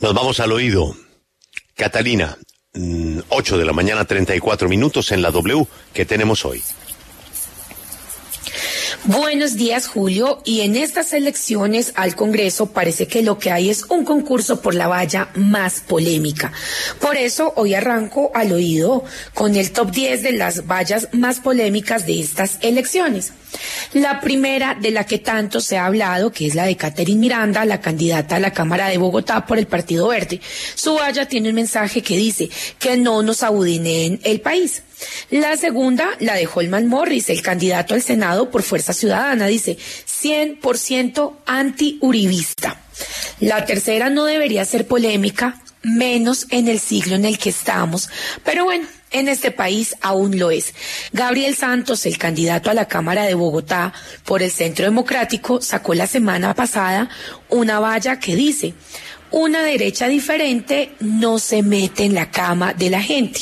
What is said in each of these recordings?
Nos vamos al oído. Catalina, 8 de la mañana, 34 minutos en la W que tenemos hoy. Buenos días, Julio. Y en estas elecciones al Congreso parece que lo que hay es un concurso por la valla más polémica. Por eso hoy arranco al oído con el top 10 de las vallas más polémicas de estas elecciones. La primera de la que tanto se ha hablado, que es la de Catherine Miranda, la candidata a la Cámara de Bogotá por el Partido Verde. Su valla tiene un mensaje que dice que no nos abudineen el país. La segunda, la de Holman Morris, el candidato al Senado por Fuerza Ciudadana, dice 100% anti-uribista. La tercera no debería ser polémica, menos en el siglo en el que estamos. Pero bueno, en este país aún lo es. Gabriel Santos, el candidato a la Cámara de Bogotá por el Centro Democrático, sacó la semana pasada una valla que dice, una derecha diferente no se mete en la cama de la gente.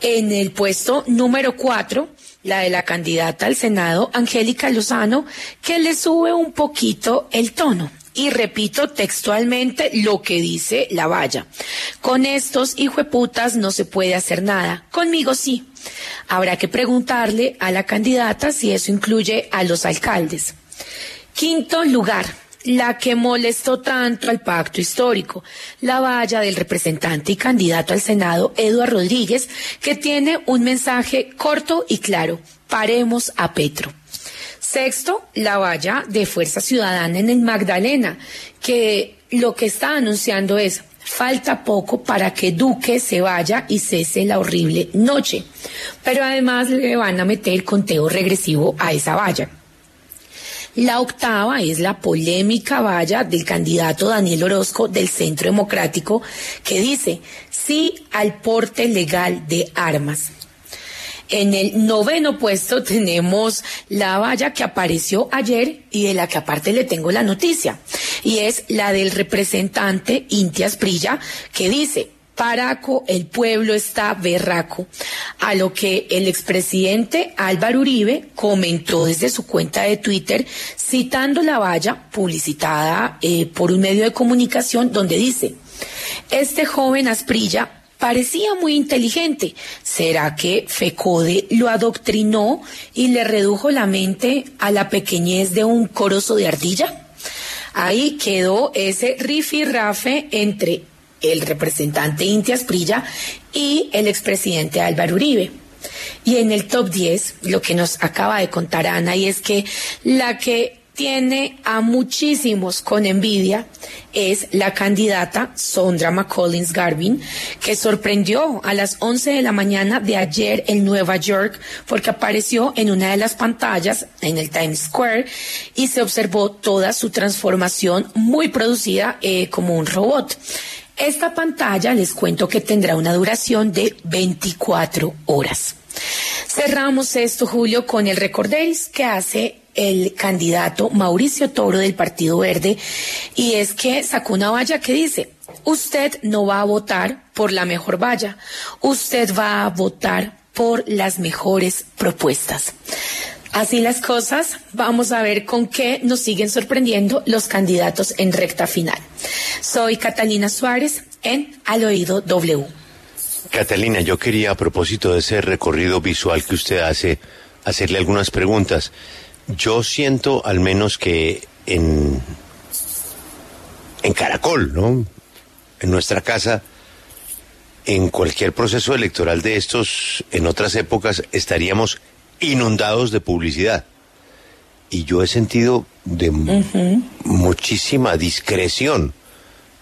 En el puesto número cuatro, la de la candidata al Senado, Angélica Lozano, que le sube un poquito el tono. Y repito textualmente lo que dice la valla. Con estos hijueputas no se puede hacer nada. Conmigo sí. Habrá que preguntarle a la candidata si eso incluye a los alcaldes. Quinto lugar, la que molestó tanto al pacto histórico, la valla del representante y candidato al Senado, Eduardo Rodríguez, que tiene un mensaje corto y claro, paremos a Petro. Sexto, la valla de Fuerza Ciudadana en el Magdalena, que lo que está anunciando es falta poco para que Duque se vaya y cese la horrible noche. Pero además le van a meter conteo regresivo a esa valla. La octava es la polémica valla del candidato Daniel Orozco del Centro Democrático que dice sí al porte legal de armas. En el noveno puesto tenemos la valla que apareció ayer y de la que aparte le tengo la noticia. Y es la del representante Intias Prilla que dice, Paraco, el pueblo está berraco. A lo que el expresidente Álvaro Uribe comentó desde su cuenta de Twitter, citando la valla publicitada eh, por un medio de comunicación donde dice, este joven Asprilla parecía muy inteligente. ¿Será que Fecode lo adoctrinó y le redujo la mente a la pequeñez de un corozo de ardilla? Ahí quedó ese rifirrafe entre el representante Inti Asprilla y el expresidente Álvaro Uribe. Y en el top 10, lo que nos acaba de contar Ana, y es que la que tiene a muchísimos con envidia es la candidata Sondra McCollins Garvin, que sorprendió a las 11 de la mañana de ayer en Nueva York porque apareció en una de las pantallas en el Times Square y se observó toda su transformación muy producida eh, como un robot. Esta pantalla les cuento que tendrá una duración de 24 horas. Cerramos esto, Julio, con el recordéis que hace el candidato Mauricio Toro del Partido Verde y es que sacó una valla que dice, usted no va a votar por la mejor valla, usted va a votar por las mejores propuestas. Así las cosas, vamos a ver con qué nos siguen sorprendiendo los candidatos en recta final. Soy Catalina Suárez en Al Oído W. Catalina, yo quería a propósito de ese recorrido visual que usted hace, hacerle algunas preguntas. Yo siento al menos que en, en Caracol, ¿no? En nuestra casa, en cualquier proceso electoral de estos, en otras épocas, estaríamos inundados de publicidad. Y yo he sentido de muchísima discreción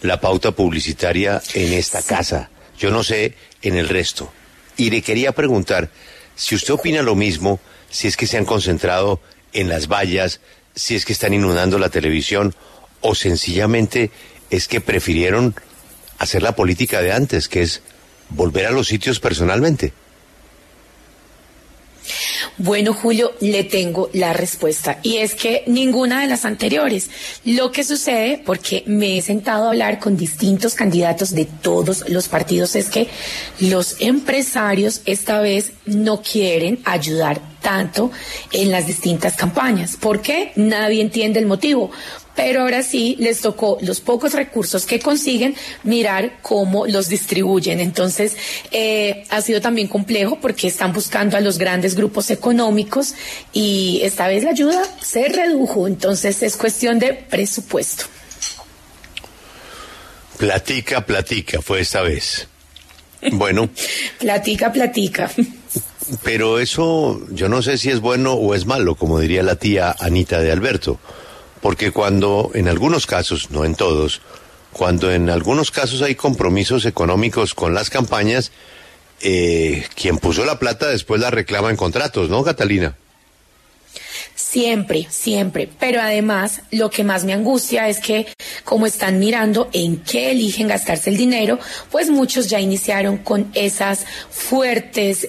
la pauta publicitaria en esta casa. Yo no sé en el resto. Y le quería preguntar si usted opina lo mismo, si es que se han concentrado en las vallas, si es que están inundando la televisión o sencillamente es que prefirieron hacer la política de antes, que es volver a los sitios personalmente. Bueno, Julio, le tengo la respuesta. Y es que ninguna de las anteriores. Lo que sucede, porque me he sentado a hablar con distintos candidatos de todos los partidos, es que los empresarios esta vez no quieren ayudar tanto en las distintas campañas. ¿Por qué? Nadie entiende el motivo pero ahora sí les tocó los pocos recursos que consiguen mirar cómo los distribuyen. Entonces, eh, ha sido también complejo porque están buscando a los grandes grupos económicos y esta vez la ayuda se redujo. Entonces, es cuestión de presupuesto. Platica, platica, fue esta vez. Bueno. platica, platica. Pero eso, yo no sé si es bueno o es malo, como diría la tía Anita de Alberto porque cuando en algunos casos, no en todos, cuando en algunos casos hay compromisos económicos con las campañas, eh, quien puso la plata después la reclama en contratos, ¿no, Catalina? Siempre, siempre. Pero además, lo que más me angustia es que, como están mirando en qué eligen gastarse el dinero, pues muchos ya iniciaron con esas fuertes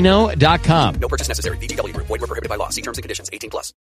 chumbacasino.com. No purchase necessary. Group. Void were prohibited by law. See terms and conditions. 18 plus.